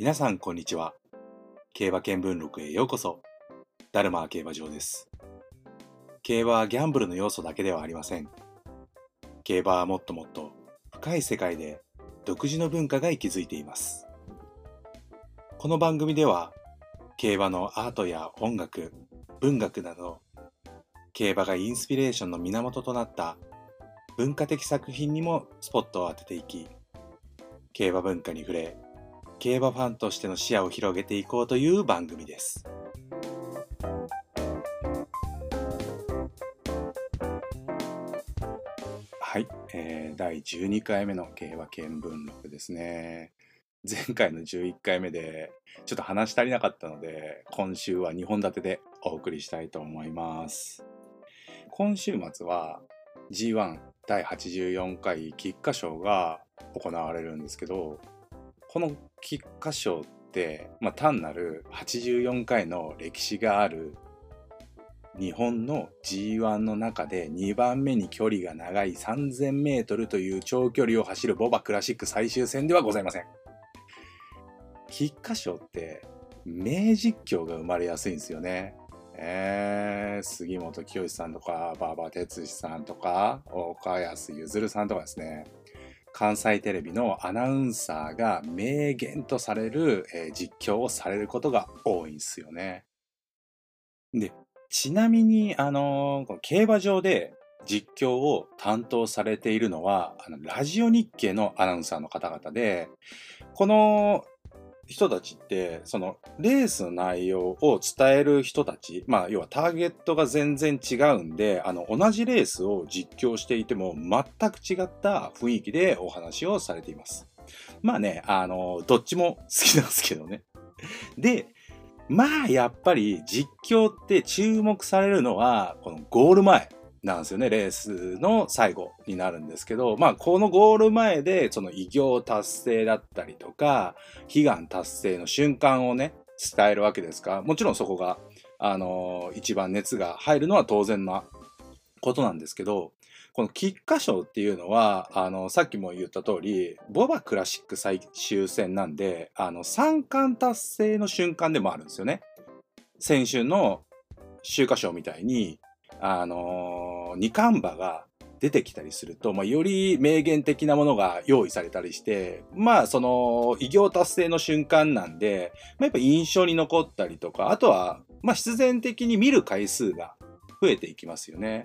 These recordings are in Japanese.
皆さんこんにちは。競馬見聞録へようこそ。ダルマ競馬場です。競馬はギャンブルの要素だけではありません。競馬はもっともっと深い世界で独自の文化が息づいています。この番組では競馬のアートや音楽、文学など競馬がインスピレーションの源となった文化的作品にもスポットを当てていき競馬文化に触れ競馬ファンとしての視野を広げていこうという番組です。はい、えー第12回目の競馬見聞録ですね。前回の11回目でちょっと話し足りなかったので今週は2本立てでお送りしたいと思います。今週末は G1 第84回菊花賞が行われるんですけどこの菊花賞って、まあ、単なる84回の歴史がある日本の G1 の中で2番目に距離が長い 3000m という長距離を走るボバクラシック最終戦ではございません。菊花賞って名実況が生まれやすいんですよね。えー、杉本清さんとか馬場哲司さんとか岡安譲さんとかですね関西テレビのアナウンサーが名言とされる、えー実況をされることが多いんですよね。でちなみに、あのーこの競馬場で実況を担当されているのはあのラジオ日経のアナウンサーの方々でこの人たちってそのレースの内容を伝える人たちまあ要はターゲットが全然違うんであの同じレースを実況していても全く違った雰囲気でお話をされています。まあねあのどっちも好きなんですけどね。でまあやっぱり実況って注目されるのはこのゴール前。なんですよねレースの最後になるんですけどまあこのゴール前でその偉業達成だったりとか悲願達成の瞬間をね伝えるわけですからもちろんそこがあの一番熱が入るのは当然なことなんですけどこの菊花賞っていうのはあのさっきも言った通りボバクラシック最終戦なんであの三冠達成の瞬間でもあるんですよね。先週の秋華賞みたいにあの二冠馬が出てきたりすると、まあ、より名言的なものが用意されたりしてまあその偉業達成の瞬間なんで、まあ、やっぱ印象に残ったりとかあとはまあ必然的に見る回数が増えていきますよね。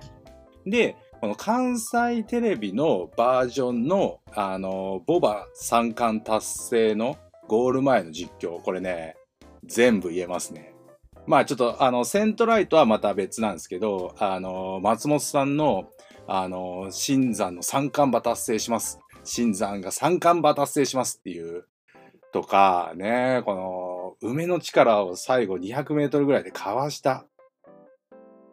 でこの関西テレビのバージョンのあのボバ三冠達成のゴール前の実況これね全部言えますね。まあちょっとあのセントライトはまた別なんですけどあの松本さんのあの新山の三冠馬達成します。新山が三冠馬達成しますっていうとかねこの梅の力を最後 200m ぐらいでかわした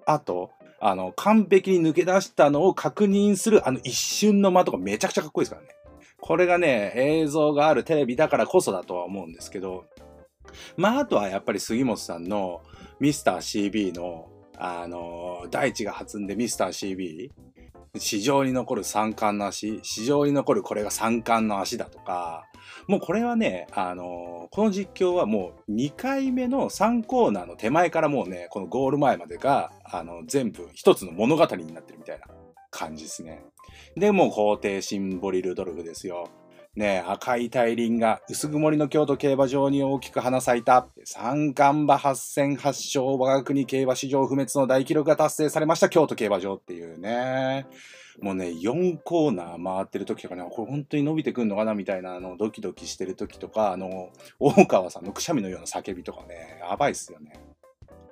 あとあの完璧に抜け出したのを確認するあの一瞬の間とかめちゃくちゃかっこいいですからね。これがね映像があるテレビだからこそだとは思うんですけどまああとはやっぱり杉本さんのミスター CB のあの大地が弾んでミスター CB 史上に残る三冠の足史上に残るこれが三冠の足だとかもうこれはねあのこの実況はもう2回目の3コーナーの手前からもうねこのゴール前までがあの全部一つの物語になってるみたいな感じですね。でもう皇帝シンボリ・ルドルフですよ。ね赤い大輪が薄曇りの京都競馬場に大きく花咲いた三冠馬8戦8勝我が国競馬史上不滅の大記録が達成されました京都競馬場っていうねもうね4コーナー回ってる時とかねこれ本当に伸びてくんのかなみたいなあのドキドキしてる時とかあの大川さんのくしゃみのような叫びとかねやばいっすよね。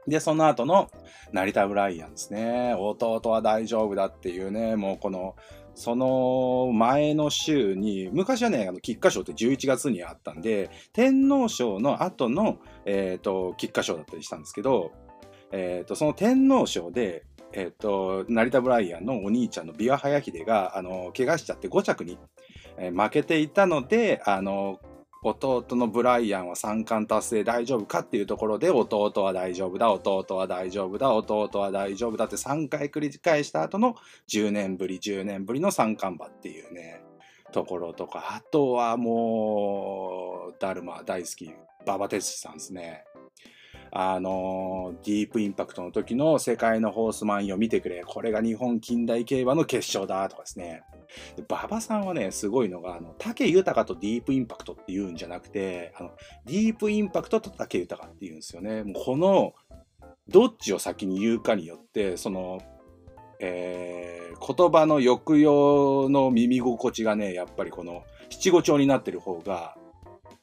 で、その後の成田ブライアンですね。弟は大丈夫だっていうね、もうこの、その前の週に、昔はね、あの菊花賞って11月にあったんで、天皇賞の後の、えっ、と、菊花賞だったりしたんですけど、えっ、と、その天皇賞で、えっ、と、成田ブライアンのお兄ちゃんのビワハヤヒデが、あの、怪我しちゃって5着に、え負けていたので、あの、弟のブライアンは三冠達成大丈夫かっていうところで弟は大丈夫だ。弟は大丈夫だ。弟は大丈夫だって3回繰り返した後の10年ぶり10年ぶりの三冠馬っていうねところとか、あとはもう、ダルマ大好き、馬場哲司さんですね。あのディープインパクトの時の世界のホースマンを見てくれ。これが日本近代競馬の決勝だとかですね。馬場さんはね、すごいのが、あの、竹豊とディープインパクトって言うんじゃなくて、あの、ディープインパクトと竹豊って言うんですよね。もうこの、どっちを先に言うかによって、その、えー、言葉の抑揚の耳心地がね、やっぱりこの七五調になってる方が、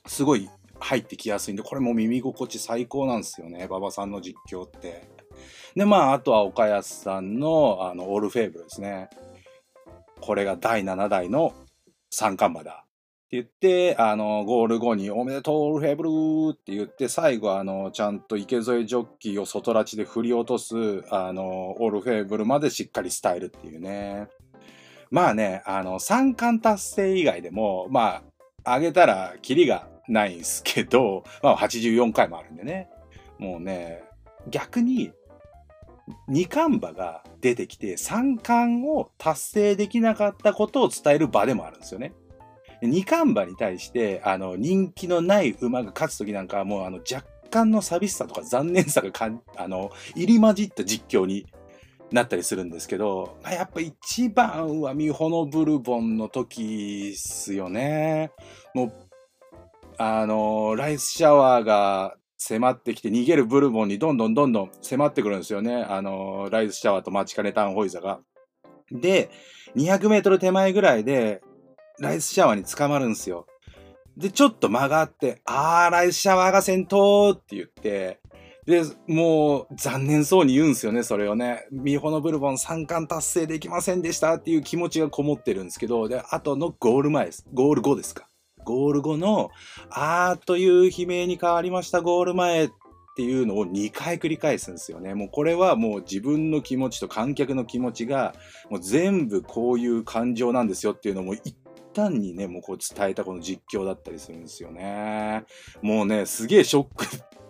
すごい入ってきやすいんで、これも耳心地最高なんですよね、馬場さんの実況って。で、まあ、あとは岡安さんの、あの、オールフェーブルですね。これが第7代の三冠馬だ。って言って、あの、ゴール後におめでとう、オールフェーブルって言って、最後、あの、ちゃんと池添ジョッキーを外拉致で振り落とす、あの、オールフェーブルまでしっかり伝えるっていうね。まあね、あの、三冠達成以外でも、まあ、あげたら、キリがないんすけど、まあ84回もあるんでね。もうね、逆に、二冠馬が出てきて三冠を達成できなかったことを伝える場でもあるんですよね。二冠馬に対して、あの、人気のない馬が勝つ時なんかはもうあの若干の寂しさとか残念さがかあの、入り混じった実況になったりするんですけど、まあ、やっぱ一番はミホノブルボンの時っすよね。もうあのライスシャワーが迫ってきて逃げるブルボンにどんどんどんどん迫ってくるんですよね。あのライスシャワーとマチカネタンホイザが。で、200メートル手前ぐらいで、ライスシャワーに捕まるんですよ。で、ちょっと間がって、あー、ライスシャワーが先頭って言って、で、もう残念そうに言うんですよね、それをね。ミホのブルボン3冠達成できませんでしたっていう気持ちがこもってるんですけど、で、あとのゴール前です。ゴール後ですか。ゴール後の、あーという悲鳴に変わりましたゴール前っていうのを2回繰り返すんですよね。もうこれはもう自分の気持ちと観客の気持ちがもう全部こういう感情なんですよっていうのも一旦にね、もうこう伝えたこの実況だったりするんですよね。もうね、すげえショック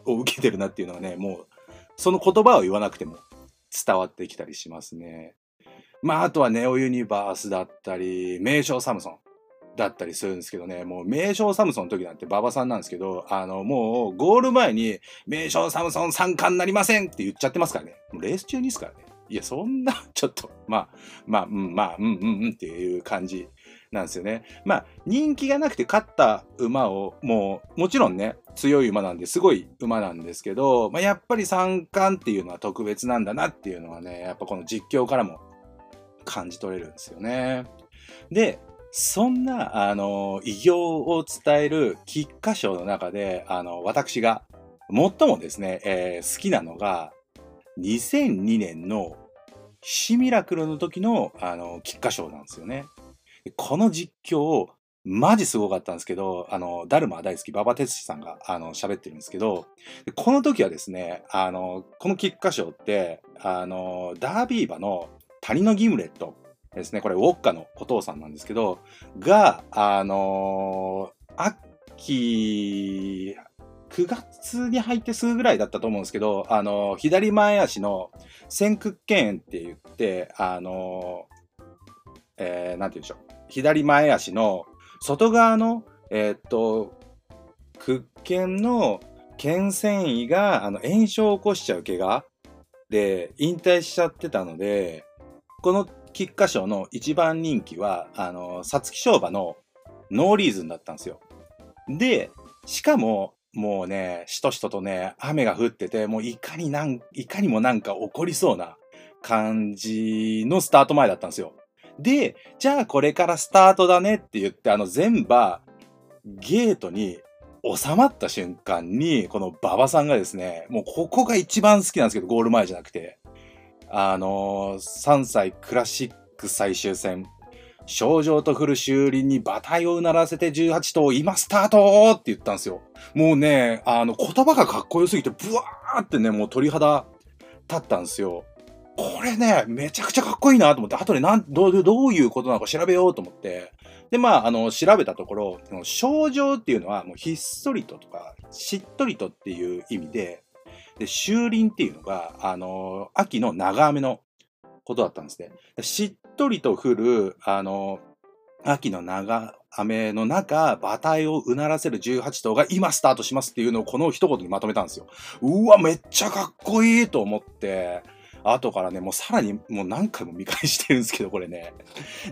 を受けてるなっていうのはね、もうその言葉を言わなくても伝わってきたりしますね。まあ、あとはネオユニバースだったり、名称サムソン。だったりするんですけどね、もう名称サムソンの時なんて馬場さんなんですけど、あの、もうゴール前に名称サムソン参加になりませんって言っちゃってますからね。もうレース中にですからね。いや、そんな、ちょっと、まあ、まあ、うん、まあ、うん、うん、うんっていう感じなんですよね。まあ、人気がなくて勝った馬を、もう、もちろんね、強い馬なんですごい馬なんですけど、まあ、やっぱり三冠っていうのは特別なんだなっていうのはね、やっぱこの実況からも感じ取れるんですよね。で、そんな、あの、偉業を伝える菊花賞の中で、あの、私が最もですね、えー、好きなのが、2002年のシミラクルの時の、あの、菊花賞なんですよね。この実況、マジすごかったんですけど、あの、ダルマ大好き、馬場哲司さんが、あの、喋ってるんですけど、この時はですね、あの、この菊花賞って、あの、ダービー馬の谷のギムレットですね、これウォッカのお父さんなんですけど、が、あのー、秋、9月に入ってすぐぐらいだったと思うんですけど、あの、左前足の先屈腱って言って、あのー、えー、なんて言うんでしょう。左前足の外側の、えー、っと、屈腱の腱繊維があの炎症を起こしちゃう怪我で引退しちゃってたので、この菊花賞の一番人気は、あの、皐月賞馬のノーリーズンだったんですよ。で、しかも、もうね、しとしととね、雨が降ってて、もういかになん、いかにもなんか起こりそうな感じのスタート前だったんですよ。で、じゃあこれからスタートだねって言って、あの全馬、ゲートに収まった瞬間に、この馬場さんがですね、もうここが一番好きなんですけど、ゴール前じゃなくて、あのー、3歳クラシック最終戦、症状と降る修理に馬体をうならせて18頭、今スタートって言ったんですよ。もうね、あの、言葉がかっこよすぎて、ブワーってね、もう鳥肌立ったんですよ。これね、めちゃくちゃかっこいいなと思って、後でなん、どう、どういうことなのか調べようと思って、で、まあ、あの、調べたところ、症状っていうのは、もうひっそりととか、しっとりとっていう意味で、で、秋林っていうのが、あの、秋の長雨のことだったんですね。しっとりと降る、あの秋の長雨の中、馬体をうならせる18頭が今スタートしますっていうのをこの一言にまとめたんですよ。うわ、めっちゃかっこいいと思って、後からね、もうさらにもう何回も見返してるんですけど、これね。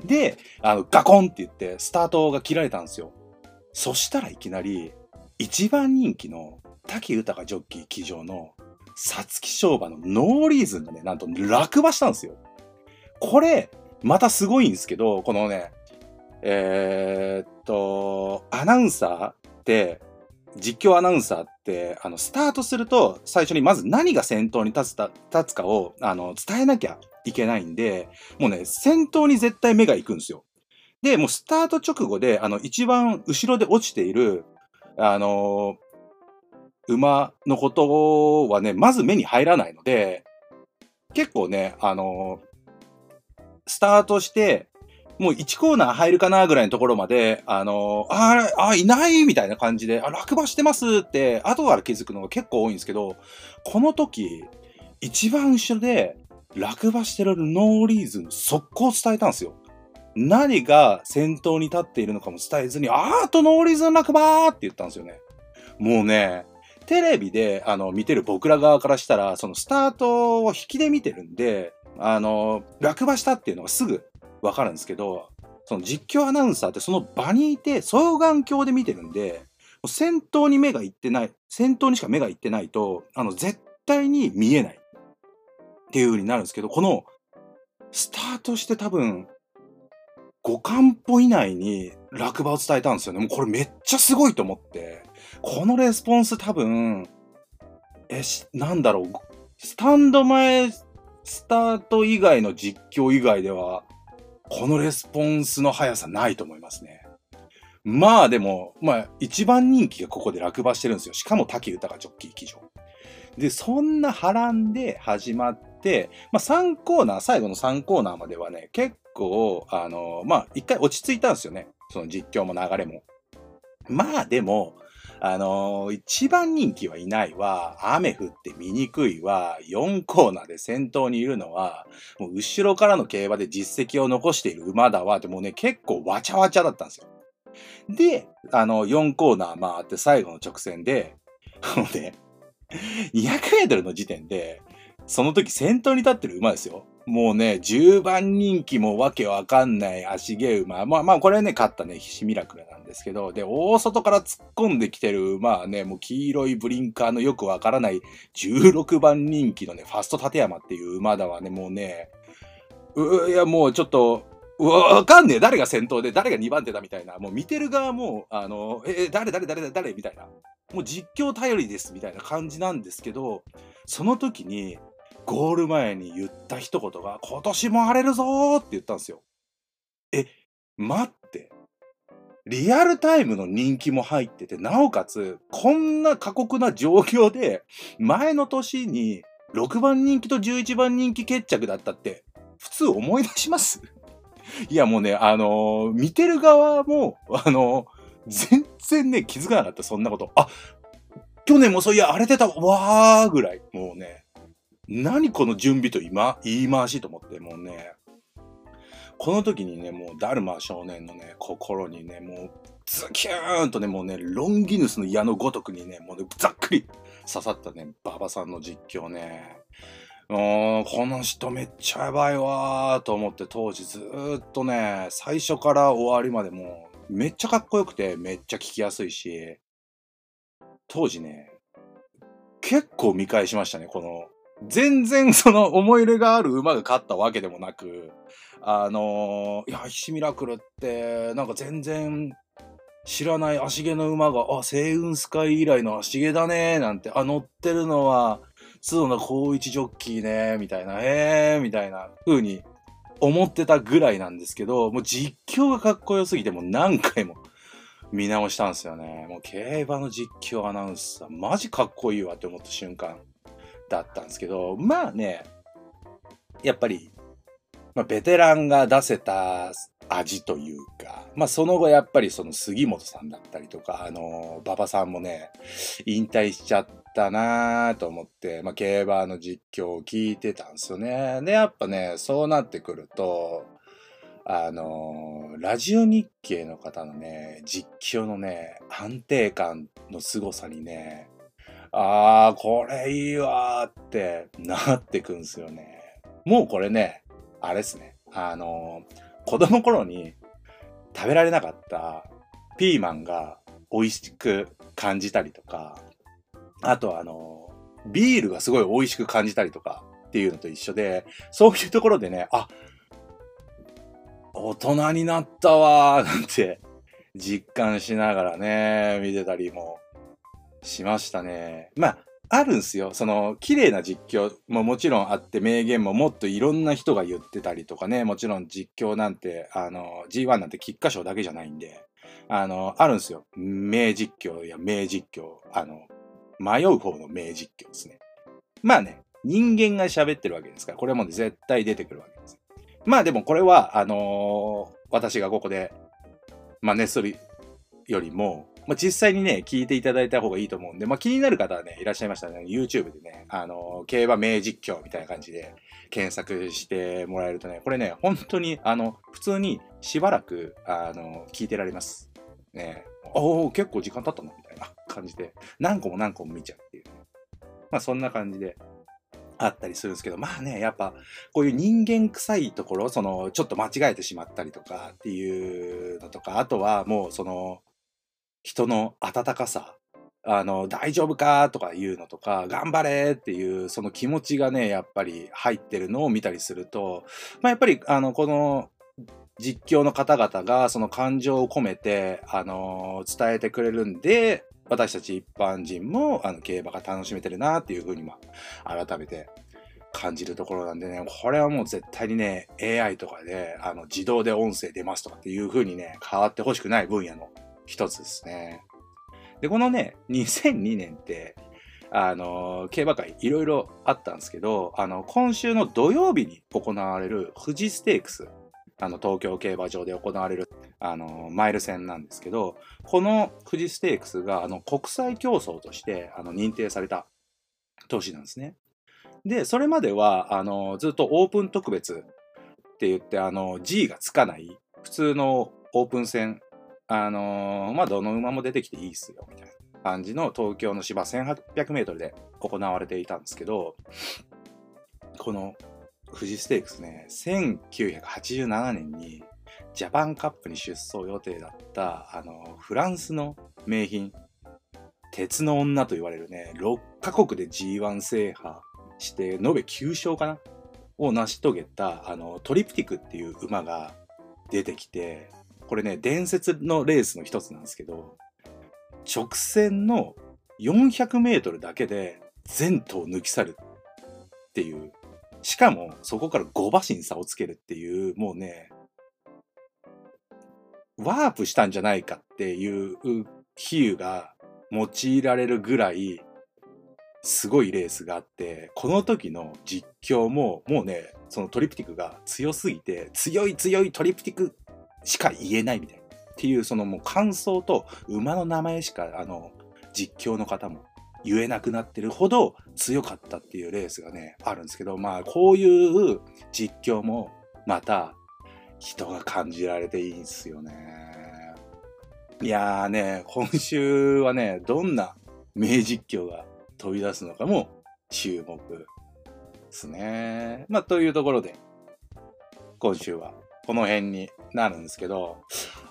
で、あの、ガコンって言って、スタートが切られたんですよ。そしたらいきなり、一番人気の滝豊ジョッキー騎乗の皐月賞馬のノーリーズンがね、なんと落馬したんですよ。これ、またすごいんですけど、このね、えー、っと、アナウンサーって、実況アナウンサーって、あの、スタートすると、最初にまず何が先頭に立つた立つかを、あの、伝えなきゃいけないんで、もうね、先頭に絶対目が行くんですよ。で、もうスタート直後で、あの、一番後ろで落ちている、あの、馬のことはね、まず目に入らないので、結構ね、あの、スタートして、もう1コーナー入るかなぐらいのところまで、あのー、ああ、いないみたいな感じで、あ、落馬してますって、後から気づくのが結構多いんですけど、この時、一番後ろで、落馬してるノーリーズン速攻伝えたんですよ。何が先頭に立っているのかも伝えずに、あーとノーリーズン落馬って言ったんですよね。もうね、テレビで、あの、見てる僕ら側からしたら、そのスタートを引きで見てるんで、あの、落馬したっていうのがすぐわかるんですけど、その実況アナウンサーってその場にいて双眼鏡で見てるんで、先頭に目がいってない、先頭にしか目がいってないと、あの、絶対に見えないっていう風になるんですけど、この、スタートして多分、5艦歩以内に落馬を伝えたんですよね。もうこれめっちゃすごいと思って、このレスポンス多分、え、なんだろう、スタンド前スタート以外の実況以外では、このレスポンスの速さないと思いますね。まあでも、まあ一番人気がここで落馬してるんですよ。しかも滝豊ジョッキー騎乗。で、そんな波乱で始まって、まあ3コーナー、最後の3コーナーまではね、結構、あの、まあ一回落ち着いたんですよね。その実況も流れも。まあでも、あのー、一番人気はいないわ、雨降って見にくいわ、4コーナーで先頭にいるのは、もう後ろからの競馬で実績を残している馬だわってもうね、結構わちゃわちゃだったんですよ。で、あの、4コーナー回って最後の直線で、もうね、200メートルの時点で、その時先頭に立ってる馬ですよ。もうね、10番人気もわけわかんない足毛馬。まあまあ、これね、勝ったね、ひしミラクルなんですけど、で、大外から突っ込んできてる馬はね、もう黄色いブリンカーのよくわからない16番人気のね、ファスト立山っていう馬だわね、もうね、う、いや、もうちょっと、わかんねえ。誰が先頭で、誰が2番手だみたいな。もう見てる側も、あの、え、誰、誰、誰、誰みたいな。もう実況頼りですみたいな感じなんですけど、その時に、ゴール前に言った一言が、今年も荒れるぞーって言ったんですよ。え、待って。リアルタイムの人気も入ってて、なおかつ、こんな過酷な状況で、前の年に6番人気と11番人気決着だったって、普通思い出します？いやもうね、あのー、見てる側も、あのー、全然ね、気づかなかった、そんなこと。あ、去年もそういや、荒れてたわーぐらい。もうね、何この準備と今、言い回しと思って、もうね、この時にね、もう、ダルマ少年のね、心にね、もう、ズキューンとね、もうね、ロンギヌスの矢のごとくにね、もうね、ざっくり刺さったね、馬場さんの実況ね。もう、この人めっちゃやばいわーと思って当時ずっとね、最初から終わりまでもう、めっちゃかっこよくて、めっちゃ聞きやすいし、当時ね、結構見返しましたね、この全然その思い入れがある馬が勝ったわけでもなく、あのー、いや、ひしミラクルって、なんか全然知らない足毛の馬が、あ、星雲スカイ以来の足毛だねなんて、あ、乗ってるのは、角田光一ジョッキーねみたいな、えー、みたいな風に思ってたぐらいなんですけど、もう実況がかっこよすぎて、もう何回も見直したんですよね。もう競馬の実況アナウンサー、マジかっこいいわって思った瞬間。だったんですけど、まあね、やっぱり、まあ、ベテランが出せた味というか、まあその後やっぱりその杉本さんだったりとか、あの、馬場さんもね、引退しちゃったなぁと思って、まあ競馬の実況を聞いてたんですよね。で、やっぱね、そうなってくると、あのーラジオ日経の方のね、実況のね、安定感の凄さにね、あー、これいいわーってなってくんすよね。もうこれね、あれですね。あのー子供頃に食べられなかったピーマンが美味しく感じたりとか、あとあのービールがすごい美味しく感じたりとかっていうのと一緒で、そういうところでね、あ、大人になったわーなんて実感しながらね、見てたりもしましたね。まあ、あるんすよ。その、綺麗な実況ももちろんあって、名言ももっといろんな人が言ってたりとかね、もちろん実況なんて、あの、G1 なんて菊花賞だけじゃないんで、あの、あるんすよ。名実況や名実況。あの、迷う方の名実況ですね。まあね、人間が喋ってるわけですから、これも、ね、絶対出てくるわけです。まあでもこれは、あのー私がここで真似するよりも、まあ、実際にね、聞いていただいた方がいいと思うんで、まあ、気になる方はね、いらっしゃいましたらね、YouTube でね、あの競馬名実況みたいな感じで検索してもらえるとね、これね、本当に、あの、普通にしばらく、あの聞いてられます。ね、おお結構時間経ったのみたいな感じで、何個も何個も見ちゃうっていうね。まあ、そんな感じで。あったりするんですけど、まあね、やっぱ、こういう人間臭いところ、その、ちょっと間違えてしまったりとかっていうのとか、あとはもう、その、人の温かさ、あの、大丈夫かとかいうのとか、頑張れっていう、その気持ちがね、やっぱり入ってるのを見たりすると、まあ、やっぱり、あの、この、実況の方々がその感情を込めて、あの伝えてくれるんで、私たち一般人もあの競馬が楽しめてるなっていうふうに、まあ、改めて感じるところなんでね、これはもう絶対にね、AI とかであの自動で音声出ますとかっていうふうにね、変わってほしくない分野の一つですね。で、このね、2002年って、あの、競馬会いろいろあったんですけど、あの、今週の土曜日に行われる富士ステークス、あの、東京競馬場で行われる、あの、マイル戦なんですけど、この富士ステークスが、あの、国際競争として、あの、認定された年なんですね。で、それまでは、あの、ずっとオープン特別って言って、あの、G がつかない、普通のオープン戦、あの、まあ、どの馬も出てきていいっすよ、みたいな感じの東京の芝1800メートルで行われていたんですけど、この富士ステークスね、1987年にジャパンカップに出走予定だった、あの、フランスの名品、鉄の女と言われるね、6カ国で G1 制覇して、延べ9勝かなを成し遂げた、あの、トリプティクっていう馬が出てきて、これね、伝説のレースの一つなんですけど、直線の400メートルだけで全頭抜き去るっていう。しかも、そこから5馬身差をつけるっていう、もうね、ワープしたんじゃないかっていう比喩が用いられるぐらい、すごいレースがあって、この時の実況も、もうね、そのトリプティクが強すぎて、強い強いトリプティクしか言えないみたいな。っていう、そのもう感想と馬の名前しか、あの、実況の方も言えなくなってるほど強かったっていうレースがね、あるんですけど、まあ、こういう実況もまた人が感じられていいんですよね。いやーね、今週はね、どんな名実況が飛び出すのかも注目ですね。まあ、というところで、今週はこの辺になるんですけど、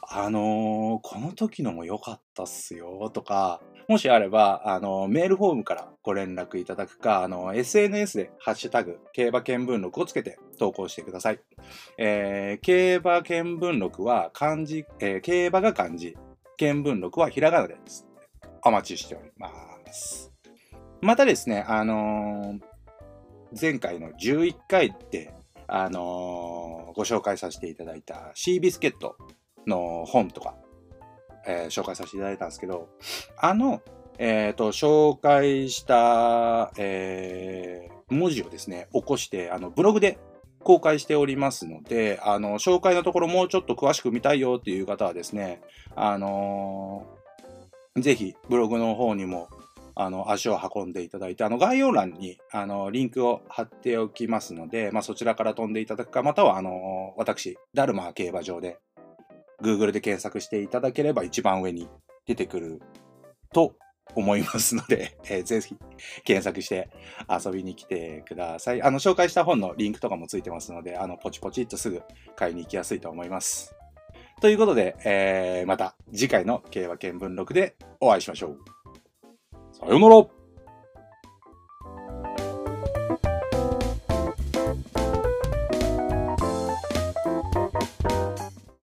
あのーこの時のも良かったっすよとか、もしあれば、あの、メールフォームからご連絡いただくか、あの、SNS でハッシュタグ、競馬見聞録をつけて投稿してください。えー、競馬見聞録は漢字、えー競馬が漢字、見聞録はひらがなです。お待ちしております。またですね、あの前回の11回で、あのーご紹介させていただいたシービスケットの本とか、えー紹介させていただいたんですけど、あの、えっ、と、紹介した、えー文字をですね、起こして、あの、ブログで公開しておりますので、あの、紹介のところもうちょっと詳しく見たいよっていう方はですね、あのーぜひ、ブログの方にもあの、足を運んでいただいて、あの、概要欄に、あの、リンクを貼っておきますので、まあ、そちらから飛んでいただくか、または、あの、私、ダルマ競馬場で、Google で検索していただければ一番上に出てくると思いますので、えー、ぜひ検索して遊びに来てください。あの、紹介した本のリンクとかもついてますので、あの、ポチポチっとすぐ買いに行きやすいと思います。ということで、えー、また次回の競馬見聞録でお会いしましょう。さようなら。